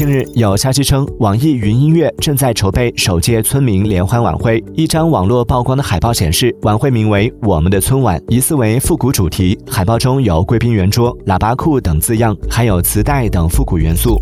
近日有消息称网易云音乐正在筹备首届村民联欢晚会一张网络曝光的海报显示晚会名为我们的春晚疑似为复古主题海报中有贵宾圆桌喇叭裤等字样还有磁带等复古元素。